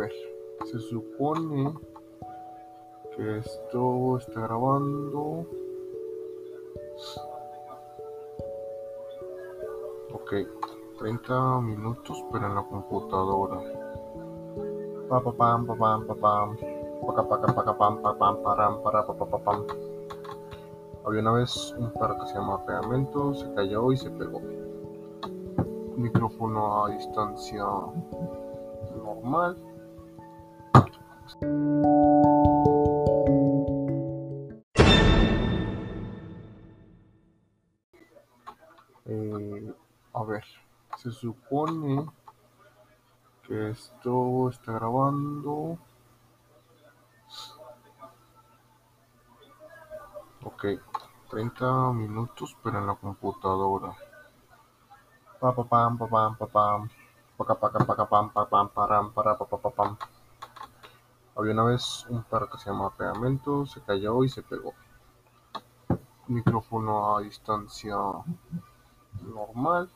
ver, se supone que esto está grabando. Ok, 30 minutos, pero en la computadora. Pa pa pam pa pam pa pam. Pam pa pam pam. Había una vez un perro que se llama Pegamento, se cayó y se pegó. Micrófono a distancia normal. Eh, a ver, se supone que esto está grabando. Ok, 30 minutos, pero en la computadora. Había una vez un perro que se llama Pegamento, se cayó y se pegó. Micrófono a distancia normal.